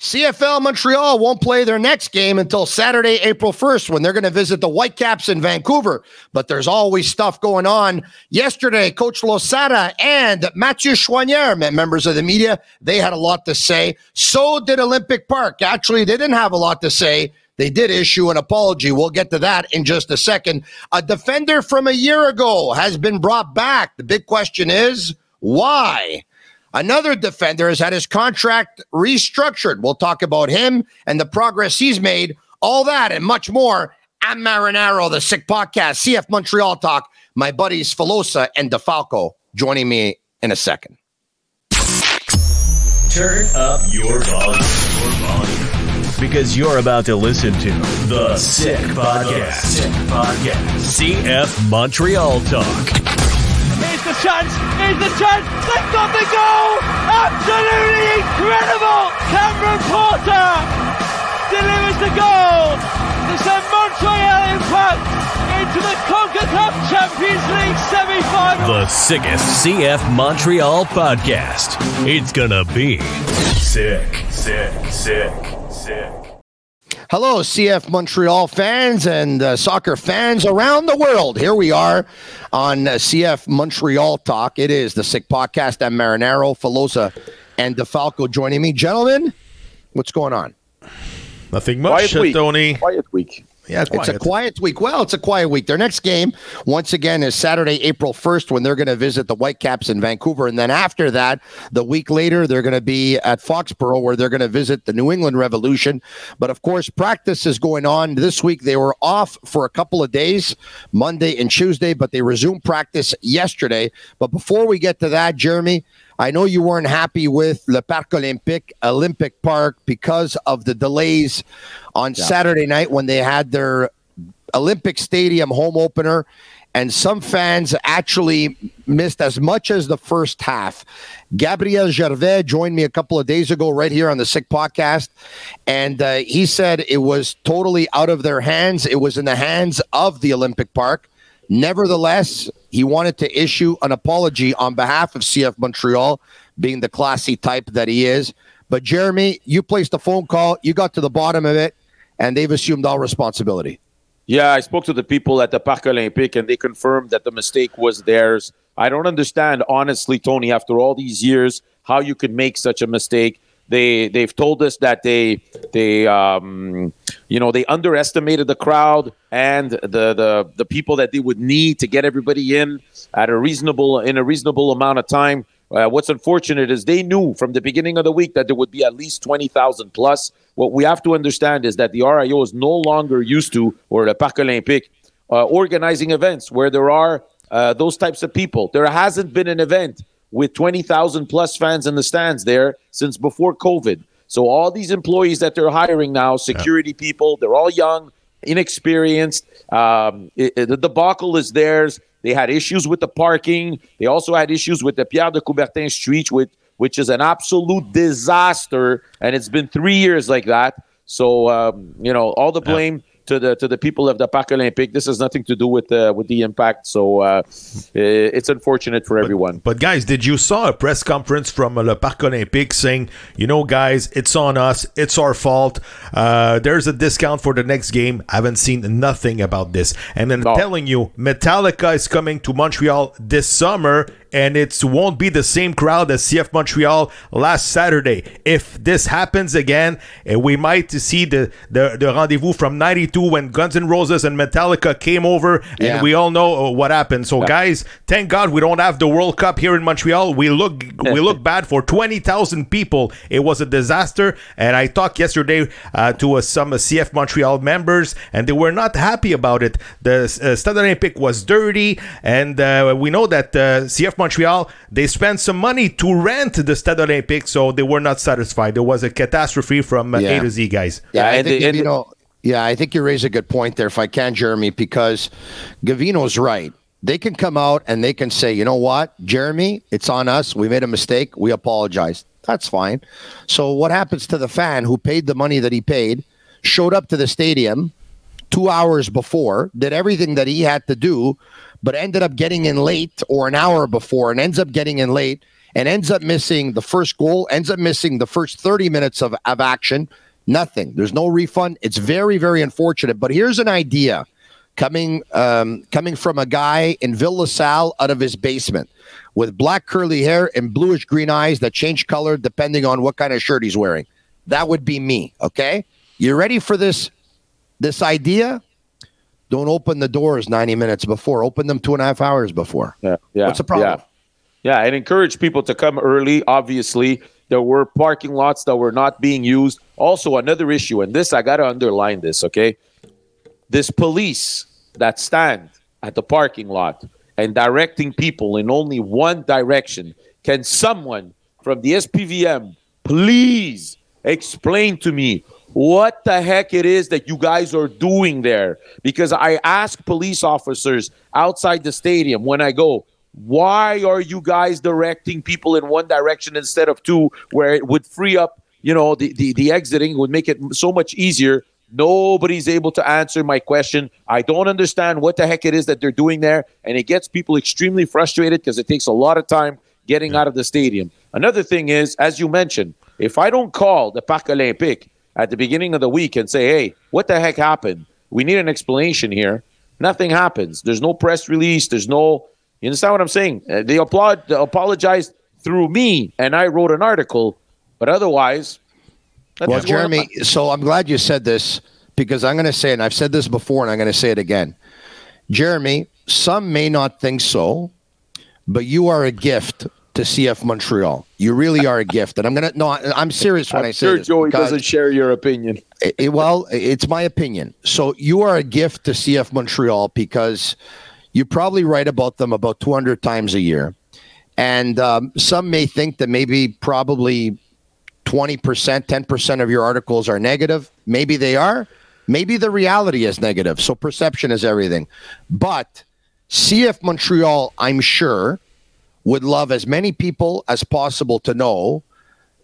CF Montreal won't play their next game until Saturday, April 1st, when they're going to visit the Whitecaps in Vancouver. But there's always stuff going on. Yesterday, Coach Losada and Mathieu Choinière, members of the media, they had a lot to say. So did Olympic Park. Actually, they didn't have a lot to say. They did issue an apology. We'll get to that in just a second. A defender from a year ago has been brought back. The big question is why? Another defender has had his contract restructured. We'll talk about him and the progress he's made, all that and much more. I'm Marinaro, the Sick Podcast, CF Montreal Talk. My buddies Filosa and DeFalco joining me in a second. Turn up your volume. Your volume. Because you're about to listen to the Sick Podcast. Sick Podcast. CF Montreal Talk. The chance. Here's the chance. They've got the goal. Absolutely incredible. Cameron Porter delivers the goal to send Montreal Impact into the CONCACAF Champions League semi-final. The sickest CF Montreal podcast. It's gonna be sick, sick, sick, sick. Hello, CF Montreal fans and uh, soccer fans around the world. Here we are on uh, CF Montreal Talk. It is the Sick Podcast. I'm Marinaro, Filosa, and DeFalco joining me. Gentlemen, what's going on? Nothing much, Quiet week. Tony. Quiet week. Yeah, It's a quiet week. Well, it's a quiet week. Their next game, once again, is Saturday, April 1st, when they're going to visit the Whitecaps in Vancouver. And then after that, the week later, they're going to be at Foxborough, where they're going to visit the New England Revolution. But of course, practice is going on. This week, they were off for a couple of days, Monday and Tuesday, but they resumed practice yesterday. But before we get to that, Jeremy, I know you weren't happy with Le Parc Olympique, Olympic Park, because of the delays on Saturday night when they had their Olympic Stadium home opener. And some fans actually missed as much as the first half. Gabriel Gervais joined me a couple of days ago, right here on the Sick Podcast. And uh, he said it was totally out of their hands. It was in the hands of the Olympic Park. Nevertheless, he wanted to issue an apology on behalf of CF Montreal, being the classy type that he is. But Jeremy, you placed a phone call, you got to the bottom of it, and they've assumed all responsibility. Yeah, I spoke to the people at the Parc Olympique and they confirmed that the mistake was theirs. I don't understand, honestly, Tony, after all these years, how you could make such a mistake. They they've told us that they they um, you know they underestimated the crowd and the, the the people that they would need to get everybody in at a reasonable in a reasonable amount of time. Uh, what's unfortunate is they knew from the beginning of the week that there would be at least 20,000 plus. What we have to understand is that the RIO is no longer used to, or the Parc Olympique, uh, organizing events where there are uh, those types of people. There hasn't been an event with 20,000 plus fans in the stands there since before COVID. So all these employees that they're hiring now, security people, they're all young, inexperienced. Um, it, it- the debacle is theirs. They had issues with the parking. They also had issues with the Pierre de Coubertin Street, which which is an absolute disaster, and it's been three years like that. So um, you know, all the blame to the to the people of the Parc Olympique. This has nothing to do with uh, with the impact. So uh, it's unfortunate for everyone. But guys, did you saw a press conference from uh, Le Parc Olympique saying, you know, guys, it's on us, it's our fault. Uh, there's a discount for the next game. I haven't seen nothing about this. And then No. telling you, Metallica is coming to Montreal this summer. And it won't be the same crowd as CF Montreal last Saturday. If this happens again, eh, we might see the, the, the rendezvous from 92 when Guns N' Roses and Metallica came over. And we all know uh, what happened. So, guys, thank God we don't have the World Cup here in Montreal. We look we look bad for twenty thousand people. It was a disaster. And I talked yesterday uh, to uh, some uh, CF Montreal members, and they were not happy about it. The uh, Stade Olympique was dirty, and uh, we know that uh, CF Montreal they spent some money to rent the Stade Olympique, so they were not satisfied. There was a catastrophe from uh, Yeah. A to Z, guys. Yeah, Yeah, I and think and you the- know. Yeah, I think you raise a good point there, if I can, Jeremy, because Gavino's right. They can come out and they can say, you know what, Jeremy, it's on us. We made a mistake. We apologize. That's fine. So, what happens to the fan who paid the money that he paid, showed up to the stadium two hours before, did everything that he had to do, but ended up getting in late or an hour before and ends up getting in late and ends up missing the first goal, ends up missing the first 30 minutes of, of action. Nothing. There's no refund. It's very, very unfortunate. But here's an idea coming um, coming from a guy in Ville LaSalle out of his basement with black curly hair and bluish green eyes that change color depending on what kind of shirt he's wearing. That would be me. Okay. You ready for this this idea? Don't open the doors 90 minutes before. Open them two and a half hours before. Yeah, yeah. What's the problem? Yeah, yeah and encourage people to come early. Obviously, there were parking lots that were not being used. Also, another issue, and this I got to underline this, okay? This police that stand at the parking lot and directing people in only one direction. Can someone from the SPVM please explain to me what the heck it is that you guys are doing there? Because I ask police officers outside the stadium when I go, why are you guys directing people in one direction instead of two, where it would free up, you know, the, the, the exiting would make it so much easier Nobody's able to answer my question. I don't understand what the heck it is that they're doing there. And it gets people extremely frustrated because it takes a lot of time getting out of the stadium. Another thing is, as you mentioned, if I don't call the Parc Olympique at the beginning of the week and say, hey, what the heck happened? We need an explanation here. Nothing happens. There's no press release. There's no, you understand what I'm saying? Uh, they applaud, they apologized through me, and I wrote an article, but otherwise, well, Jeremy, so I'm glad you said this because I'm going to say it, and I've said this before, and I'm going to say it again. Jeremy, some may not think so, but you are a gift to CF Montreal. You really are a gift, and I'm gonna no. I'm serious when I'm I say sure this. Joey doesn't share your opinion. It, it, eh, eh, well, eh, it's my opinion. So you are a gift to CF Montreal because you probably write about them about 200 times a year, and um, some may think that maybe probably 20%, 10% of your articles are negative. Maybe they are. Maybe the reality is negative. So perception is everything. But CF Montreal, I'm sure, would love as many people as possible to know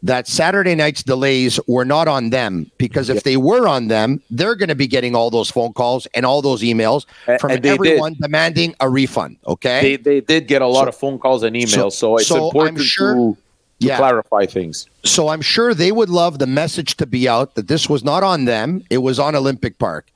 that Saturday night's delays were not on them because if they were on them, they're going to be getting all those phone calls and all those emails from everyone did. demanding a refund. Okay, they, they did get a lot so, of phone calls and emails, so, so it's so important sure, to to yeah. clarify things. So I'm sure they would love the message to be out that this was not on them, it was on Olympic Park.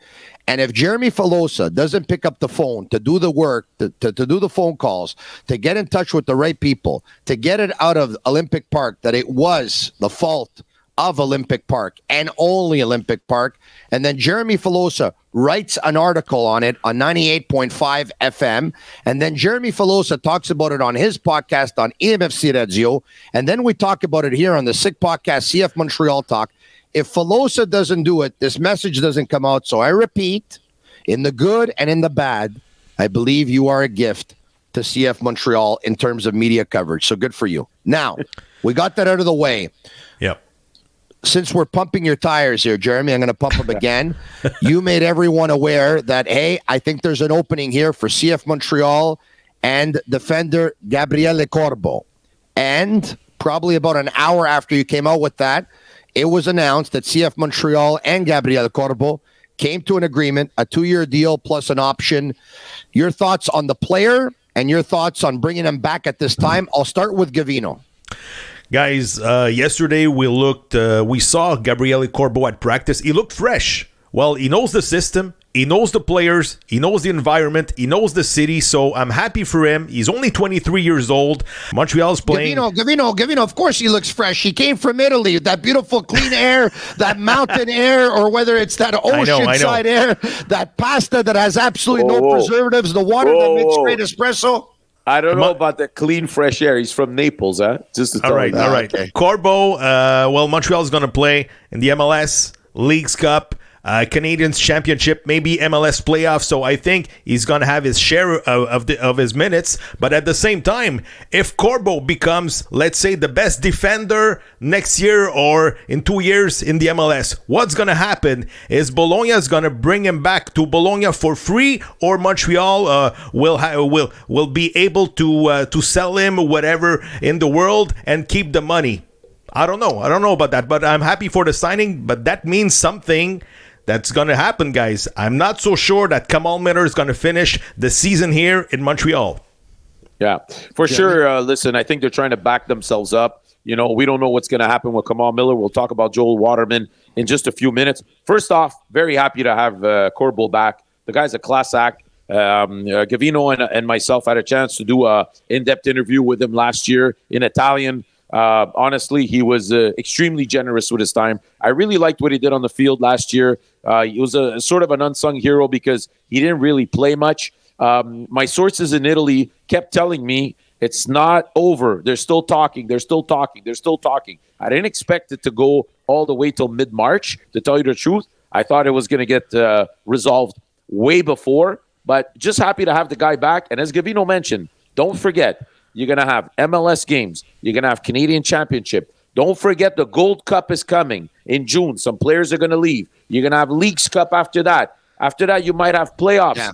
And if Jeremy Filosa doesn't pick up the phone to do the work, to, to, to, do the phone calls, to get in touch with the right people, to get it out of Olympic Park that it was the fault of Olympic Park and only Olympic Park. And then Jeremy Filosa writes an article on it on 98.5 FM. And then Jeremy Filosa talks about it on his podcast on EMFC Radio. And then we talk about it here on the Sick Podcast, CF Montreal Talk. If Filosa doesn't do it, this message doesn't come out. So I repeat, in the good and in the bad, I believe you are a gift to CF Montreal in terms of media coverage. So good for you. Now, we got that out of the way. Yep since we're pumping your tires here, Jeremy, I'm going to pump them again. you made everyone aware that, hey, I think there's an opening here for CF Montreal and defender Gabriele Corbo. And probably about an hour after you came out with that, it was announced that CF Montreal and Gabriele Corbo came to an agreement, a two year deal plus an option. Your thoughts on the player and your thoughts on bringing him back at this time? I'll start with Gavino. Guys, uh, yesterday we looked, uh, we saw Gabriele Corbo at practice. He looked fresh. Well, he knows the system, he knows the players, he knows the environment, he knows the city. So I'm happy for him. He's only 23 years old. Montreal's playing. Gavino, Gavino, Gavino. Of course, he looks fresh. He came from Italy. That beautiful, clean air, that mountain air, or whether it's that oceanside air, that pasta that has absolutely whoa, no whoa. preservatives, the water whoa, that makes great espresso. I don't know about the clean, fresh air. He's from Naples, huh? Just to all right, all right. Okay. Corbo, uh, well, Montreal is going to play in the MLS Leagues Cup uh, Canadians Championship, maybe MLS playoffs. So I think he's going to have his share of of, the, of, his minutes. But at the same time, if Corbo becomes, let's say, the best defender next year or in two years in the MLS, what's going to happen is Bologna is going to bring him back to Bologna for free, or Montreal uh, will ha- will will be able to uh, to sell him whatever in the world and keep the money. I don't know. I don't know about that, but I'm happy for the signing. But that means something that's going to happen, guys. I'm not so sure that Kamal Miller is going to finish the season here in Montreal. Yeah, for sure. Uh, listen, I think they're trying to back themselves up. You know, we don't know what's going to happen with Kamal Miller. We'll talk about Joel Waterman in just a few minutes. First off, very happy to have uh, Corbo back. The guy's a class act. Um, uh, Gavino and, and myself had a chance to do a in-depth interview with him last year in Italian. Uh, honestly, he was uh, extremely generous with his time. I really liked what he did on the field last year. Uh, he was a sort of an unsung hero because he didn't really play much. Um, my sources in Italy kept telling me it's not over. They're still talking. They're still talking. They're still talking. I didn't expect it to go all the way till mid March. To tell you the truth, I thought it was going to get uh, resolved way before. But just happy to have the guy back. And as Gavino mentioned, don't forget you're going to have MLS games. You're going to have Canadian Championship. Don't forget the Gold Cup is coming in June. Some players are going to leave. You're going to have Leagues Cup after that. After that, you might have playoffs. Yeah.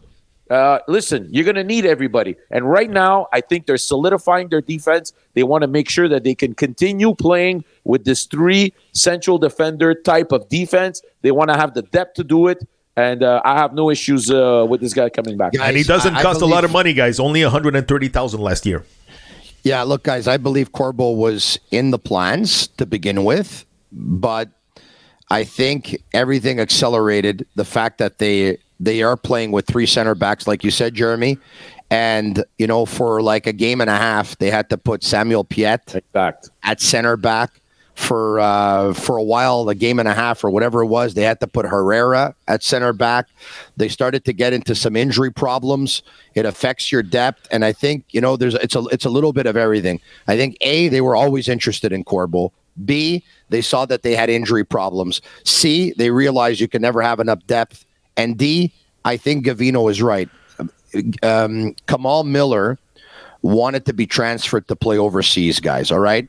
Uh, listen, you're going to need everybody. And right now, I think they're solidifying their defense. They want to make sure that they can continue playing with this three central defender type of defense. They want to have the depth to do it. And uh, I have no issues uh, with this guy coming back. Guys, and he doesn't I, cost I believe, a lot of money, guys. Only 130000 last year. Yeah, look, guys, I believe Corbo was in the plans to begin with, but I think everything accelerated the fact that they they are playing with three center backs, like you said, Jeremy. And, you know, for like a game and a half, they had to put Samuel Piette at center back. For uh, for a while, a game and a half or whatever it was, they had to put Herrera at center back. They started to get into some injury problems. It affects your depth, and I think you know there's it's a it's a little bit of everything. I think a they were always interested in Corbo. B they saw that they had injury problems. C they realized you can never have enough depth and D, I think Gavino is right. Um, Kamal Miller wanted to be transferred to play overseas, guys. All right.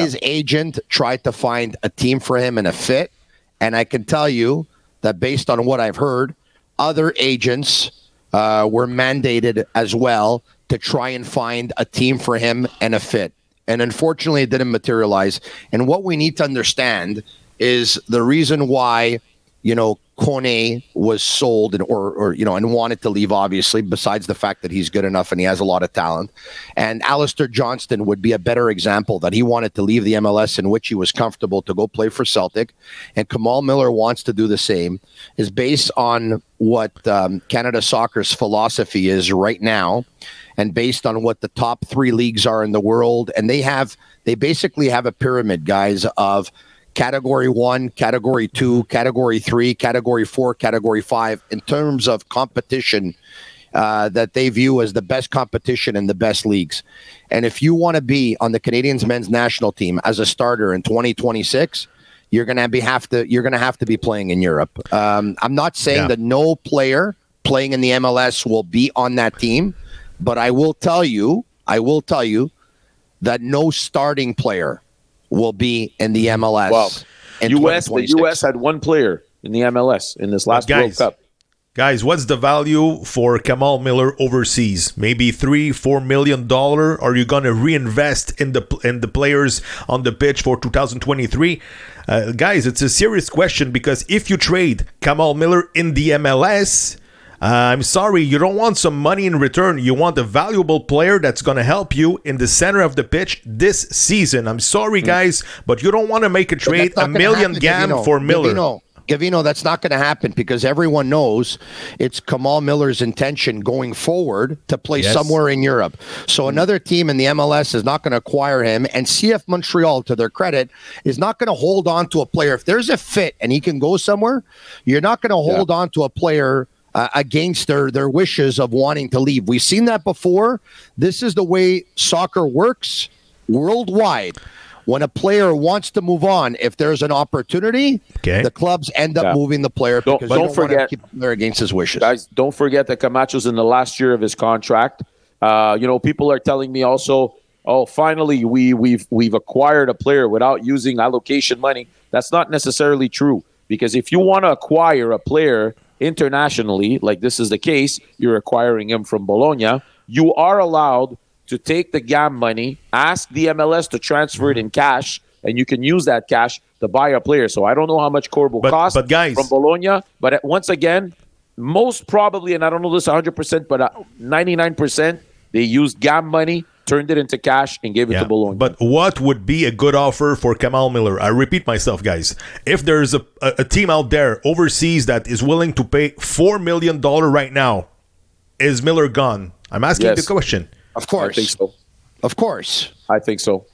His agent tried to find a team for him and a fit. And I can tell you that based on what I've heard, other agents uh, were mandated as well to try and find a team for him and a fit. And unfortunately, it didn't materialize. And what we need to understand is the reason why, you know, Kone was sold and or or you know and wanted to leave obviously besides the fact that he's good enough and he has a lot of talent. And Alistair Johnston would be a better example that he wanted to leave the MLS in which he was comfortable to go play for Celtic. And Kamal Miller wants to do the same. Is based on what um, Canada Soccer's philosophy is right now and based on what the top 3 leagues are in the world. And they have they basically have a pyramid guys of category one, category two, category three, category four, category five in terms of competition uh, that they view as the best competition in the best leagues. And if you want to be on the Canadians men's national team as a starter in 2026, you're gonna be have to you're gonna have to be playing in Europe. Um, I'm not saying yeah. that no player playing in the MLS will be on that team, but I will tell you, I will tell you that no starting player will be in the MLS. Well, U.S. The U.S. had one player in the MLS in this last guys, World Cup. Guys, what's the value for Kamal Miller overseas? Maybe three, four million dollar. Are you gonna reinvest in the in the players on the pitch for 2023? Uh, guys, it's a serious question because if you trade Kamal Miller in the MLS, I'm sorry, you don't want some money in return. You want a valuable player that's going to help you in the center of the pitch this season. I'm sorry, mm. guys, but you don't want to make a trade a million gam Gavino. for Miller. Gavino. Gavino, that's not going to happen because everyone knows it's Kamal Miller's intention going forward to play yes. somewhere in Europe. So mm. another team in the MLS is not going to acquire him. And CF Montreal, to their credit, is not going to hold on to a player. If there's a fit and he can go somewhere, you're not going to hold yeah. on to a player uh, against their their wishes of wanting to leave. We've seen that before. This is the way soccer works worldwide. When a player wants to move on, if there's an opportunity, okay. the clubs end up yeah. moving the player don't, because don't, don't forget keep the player against his wishes. Guys, don't forget that Camacho's in the last year of his contract. Uh, you know, people are telling me also, oh, finally we we've we've acquired a player without using allocation money. That's not necessarily true because if you want to acquire a player internationally, like this is the case, you're acquiring him from Bologna, you are allowed to take the GAM money, ask the MLS to transfer it in cash, and you can use that cash to buy a player. So I don't know how much Corbo but, cost but guys, from Bologna, but once again, most probably, and I don't know this 100%, but 99%, uh, They used GAM money, turned it into cash, and gave it to Bologna. But what would be a good offer for Kamal Miller? I repeat myself, guys. If there's a, a, a team out there overseas that is willing to pay $4 million right now, is Miller gone? I'm asking Yes. the question. Of I course. think so. Of course. I think so.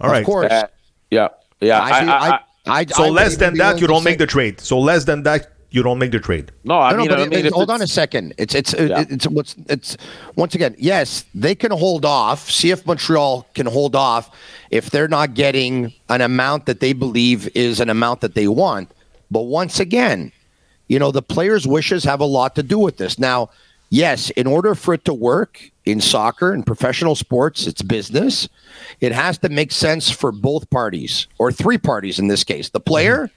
All right. Of course. Uh, yeah, yeah. I, I, I, I, I, So I less than that, you don't say- make the trade. So less than that, you don't make the trade. no, I No, no, mean, but I mean, it- if hold on a second. It's it's uh, Yeah. it's what's it's once again. Yes, they can hold off. CF Montreal can hold off if they're not getting an amount that they believe is an amount that they want. But once again, you know the players' wishes have a lot to do with this. Now, yes, in order for it to work in soccer and professional sports, it's business. It has to make sense for both parties or three parties in this case: the player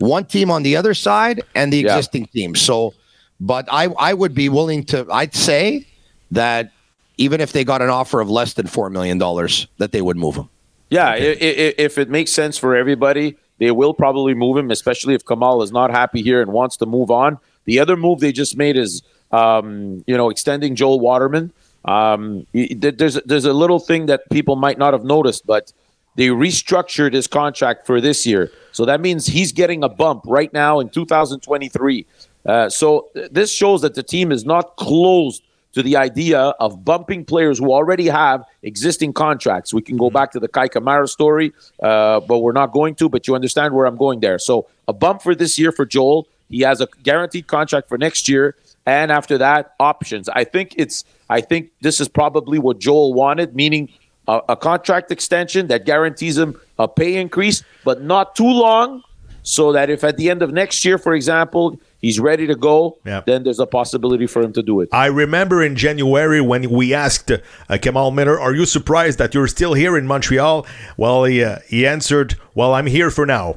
one team on the other side and the Yeah. existing team. So, but I I would be willing to. I'd say that even if they got an offer of less than four million dollars, that they would move him. Yeah, i i if it makes sense for everybody, they will probably move him, especially if Kamal is not happy here and wants to move on. The other move they just made is, um, you know, extending Joel Waterman. Um, there's there's a little thing that people might not have noticed, but they restructured his contract for this year, so that means he's getting a bump right now in 2023. Uh, so th- this shows that the team is not closed to the idea of bumping players who already have existing contracts. We can go back to the Kei Kamara story, uh, but we're not going to. But you understand where I'm going there. So a bump for this year for Joel. He has a guaranteed contract for next year, and after that, options. I think it's. I think this is probably what Joel wanted, meaning a, a contract extension that guarantees him a pay increase, but not too long, so that if at the end of next year, for example, he's ready to go, Yeah. then there's a possibility for him to do it. I remember in January when we asked uh, Kamal Miller, "Are you surprised that you're still here in Montreal?" Well, he uh, he answered, "Well, I'm here for now."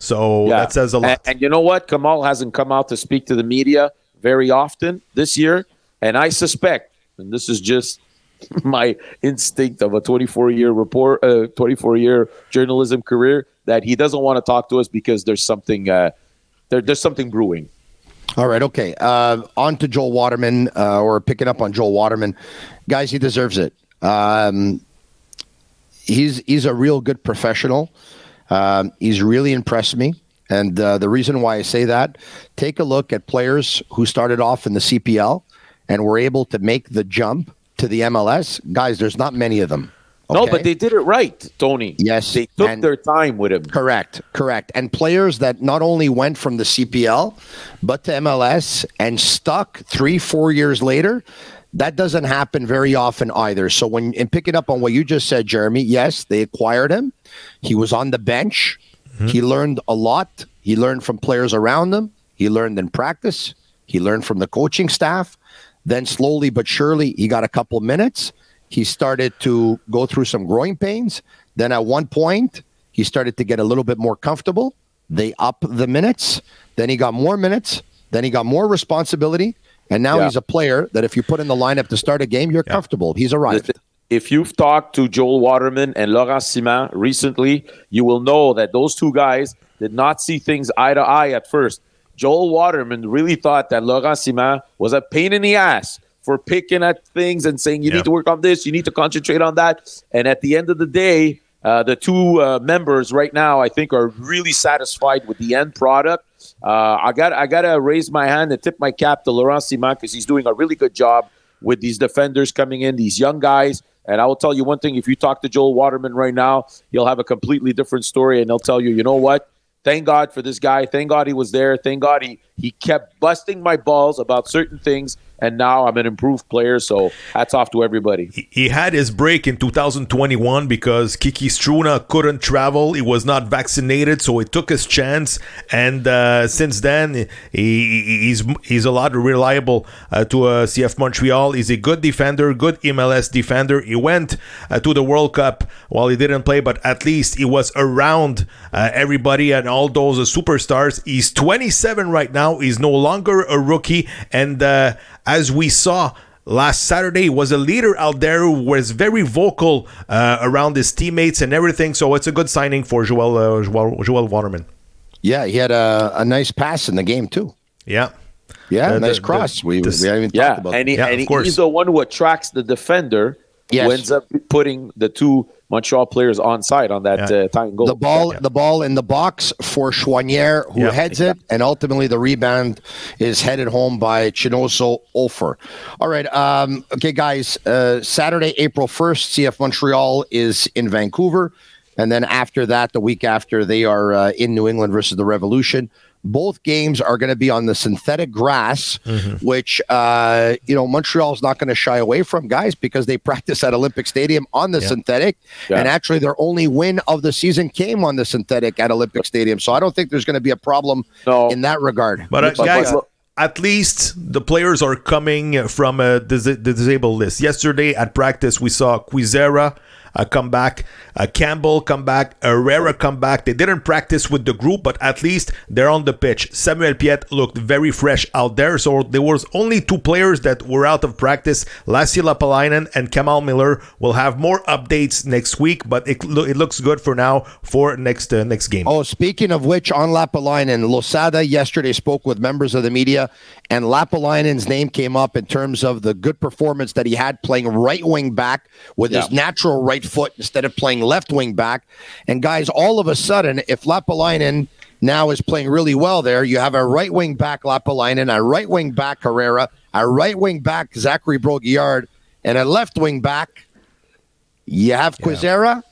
So that says a lot. And, and you know what? Kamal hasn't come out to speak to the media very often this year, and I suspect, and this is just my instinct of a 24 year report, uh, 24 year journalism career, that he doesn't want to talk to us because there's something, uh, there, there's something brewing. All right, okay. Uh, on to Joel Waterman, uh, or picking up on Joel Waterman, guys. He deserves it. Um, he's he's a real good professional. Um, he's really impressed me, and uh, the reason why I say that, take a look at players who started off in the CPL and were able to make the jump to the MLS. Guys, there's not many of them. No, but they did it right, Tony. Yes, They took and- their time with him. Correct, correct. And players that not only went from the CPL, but to MLS and stuck three, four years later, that doesn't happen very often either. So when and picking up on what you just said, Jeremy, yes, they acquired him. He was on the bench. Mm-hmm. He learned a lot. He learned from players around him. He learned in practice. He learned from the coaching staff. Then slowly but surely, he got a couple minutes. He started to go through some growing pains. Then at one point, he started to get a little bit more comfortable. They up the minutes. Then he got more minutes. Then he got more responsibility. And now Yeah. he's a player that if you put in the lineup to start a game, you're comfortable. He's arrived. If you've talked to Joel Waterman and Laurent Ciman recently, you will know that those two guys did not see things eye to eye at first. Joel Waterman really thought that Laurent Ciman was a pain in the ass for picking at things and saying, you Yeah. need to work on this, you need to concentrate on that. And at the end of the day, uh, the two uh, members right now, I think, are really satisfied with the end product. Uh, I got I gotta raise my hand and tip my cap to Laurent Ciman because he's doing a really good job with these defenders coming in, these young guys. And I will tell you one thing: if you talk to Joel Waterman right now, he'll have a completely different story, and he'll tell you, you know what? Thank God for this guy. Thank God he was there. Thank God he he kept busting my balls about certain things, and now I'm an improved player. So hats off to everybody. he had his break in 2021 because Kiki Struna couldn't travel. He was not vaccinated, so he took his chance. And uh, since then, he, he's he's a lot reliable uh, to uh, CF Montreal. He's a good defender, good MLS defender. He went uh, to the World Cup while he didn't play, but at least he was around uh, everybody and all those superstars. He's 27 right now. He's no longer a rookie, and uh, as we saw last Saturday he was a leader out there who was very vocal uh, around his teammates and everything. So it's a good signing for Joel uh, Joel, Joel Waterman. Yeah, he had a, a nice pass in the game too. Yeah. Yeah, The- nice the- cross. the- we, this- we haven't Yeah, talked about and, he, Yeah, and of he- course. he's the one who attracts the defender. Yes. Who ends up putting the two Montreal players on side on that Yeah. uh, tying goal. the ball the ball in the box for Choinière who Yeah. heads it and ultimately the rebound is headed home by Chinonso Offor. All right um, okay guys uh, Saturday April 1st CF Montreal is in Vancouver and then after that the week after they are uh, in New England versus the Revolution both games are going to be on the synthetic grass, which uh, you know Montreal's not going to shy away from, guys, because they practice at Olympic Stadium on the synthetic, Yeah. and actually their only win of the season came on the synthetic at Olympic Stadium. So I don't think there's going to be a problem No. in that regard. But, uh, guys, but- at least the players are coming from uh, dis- the disabled list. Yesterday at practice, we saw Kwizera uh, come back, uh, Campbell come back, Herrera come back. They didn't practice with the group, but at least they're on the pitch. Samuel Piette looked very fresh out there, so there was only two players that were out of practice. Lassi Lappalainen and Kamal Miller will have more updates next week, but it, lo- it looks good for now for next uh, next game. Oh, speaking of which, on Lappalainen, Losada yesterday spoke with members of the media, and Lappalainen's name came up in terms of the good performance that he had playing right wing back with his natural right foot instead of playing left wing back. And guys, all of a sudden, if Lappalainen now is playing really well there, you have a right wing back Lappalainen, a right wing back Herrera, a right wing back Zachary Brault-Guillard, and a left wing back. You have Kwizera.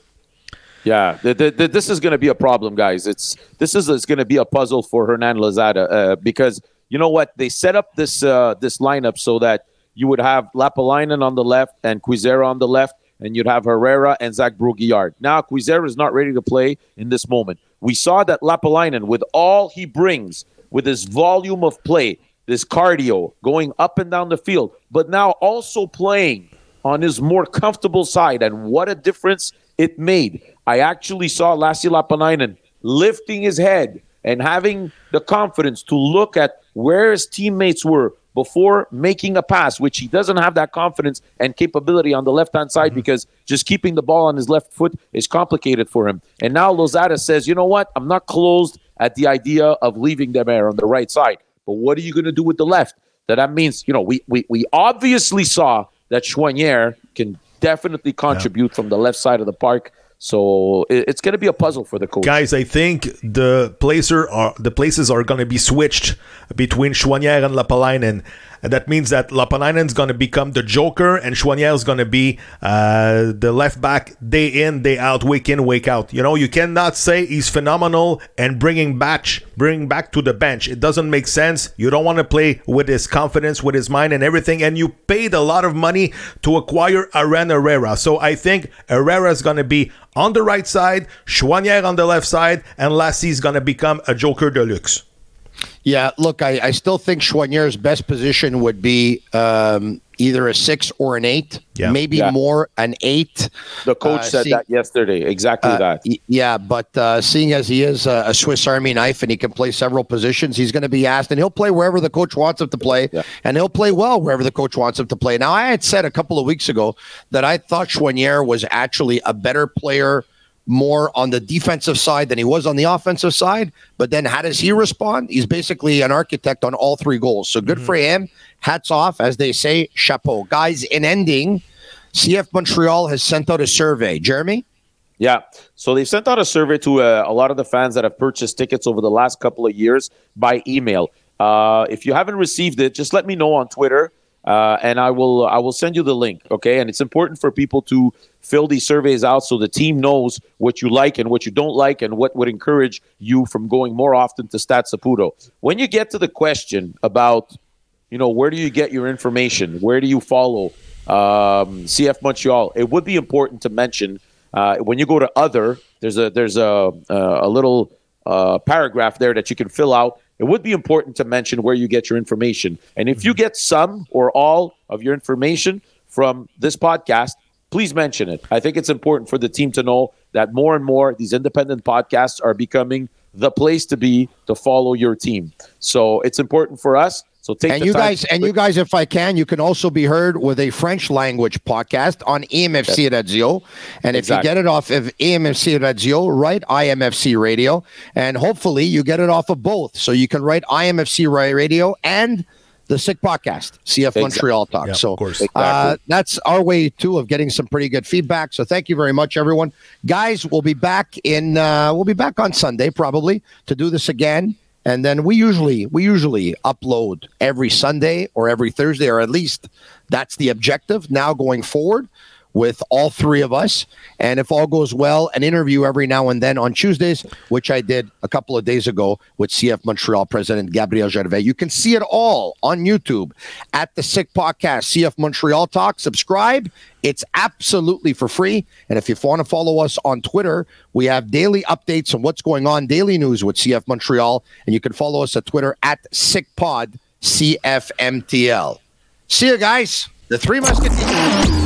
Yeah, the, the, the, this is going to be a problem, guys. It's this is, is going to be a puzzle for Hernan Losada uh, because you know what they set up this uh, this lineup so that you would have Lappalainen on the left and Quizera on the left, and you'd have Herrera and Zach Brault-Guillard. Now Kwizera is not ready to play in this moment. We saw that Lappalainen, with all he brings, with his volume of play, this cardio, going up and down the field, but now also playing on his more comfortable side, and what a difference it made. I actually saw Lassi Lappalainen lifting his head and having the confidence to look at where his teammates were before making a pass, which he doesn't have that confidence and capability on the left hand side mm-hmm. because just keeping the ball on his left foot is complicated for him. And now Losada says, you know what? I'm not closed at the idea of leaving there on the right side. But what are you going to do with the left? That that means, you know, we we, we obviously saw that Choinière can definitely contribute from the left side of the park. So it, it's going to be a puzzle for the coach. Guys, I think the placer are the places are going to be switched between Choinière and Lappalainen. And that means that Lappalainen is going to become the joker, and Choinière is going to be uh, the left back day in, day out, week in, week out. You know, you cannot say he's phenomenal and bringing back, bring back to the bench. It doesn't make sense. You don't want to play with his confidence, with his mind, and everything. And you paid a lot of money to acquire Aaron Herrera. So I think Herrera is going to be on the right side, Choinière on the left side, and Lassi is going to become a joker deluxe. Yeah, look, I, I still think Choinière's best position would be um, either a six or an eight, Yeah. maybe Yeah. more an eight. The coach Uh, said see- that yesterday. Exactly Uh, that. y- yeah, but uh, seeing as he is a, a Swiss Army knife and he can play several positions, he's going to be asked, and he'll play wherever the coach wants him to play, Yeah. and he'll play well wherever the coach wants him to play. Now, I had said a couple of weeks ago that I thought Choinière was actually a better player more on the defensive side than he was on the offensive side. But then how does he respond? He's basically an architect on all three goals. So good for him. Hats off, as they say, chapeau. Guys, in ending, CF Montreal has sent out a survey. Jeremy? Yeah. So they've sent out a survey to uh, a lot of the fans that have purchased tickets over the last couple of years by email. Uh, if you haven't received it, just let me know on Twitter, uh, and I will I will send you the link. Okay. And it's important for people to fill these surveys out so the team knows what you like and what you don't like, and what would encourage you from going more often to Stade Saputo. When you get to the question about you know, where do you get your information? Where do you follow um, CF Montreal? It would be important to mention uh, when you go to other. There's a there's a a little uh, paragraph there that you can fill out. It would be important to mention where you get your information, and if you mm-hmm. get some or all of your information from this podcast, please mention it. I think it's important for the team to know that more and more these independent podcasts are becoming the place to be to follow your team. So it's important for us. So take and the you time guys, to- and you guys, if I can, you can also be heard with a French language podcast on EMFC Radio. And if you get it off of EMFC Radio, write IMFC Radio, and hopefully you get it off of both. So you can write IMFC Radio and the Sick Podcast, CF Exactly. Montreal Talk. Yeah, so of course. uh, Exactly. that's our way too of getting some pretty good feedback. So thank you very much, everyone. Guys, we'll be back in. Uh, we'll be back on Sunday probably to do this again. And then we usually we usually upload every Sunday or every Thursday, or at least that's the objective. Now going forward with all three of us. And if all goes well, an interview every now and then on Tuesdays, which I did a couple of days ago with CF Montreal President Gabriel Gervais. You can see it all on YouTube at the Sick Podcast, CF Montreal Talk. Subscribe. It's absolutely for free. And if you want to follow us on Twitter, we have daily updates on what's going on, daily news with CF Montreal. And you can follow us at Twitter at SickPod CFMTL. See you guys. The Three Musketeers.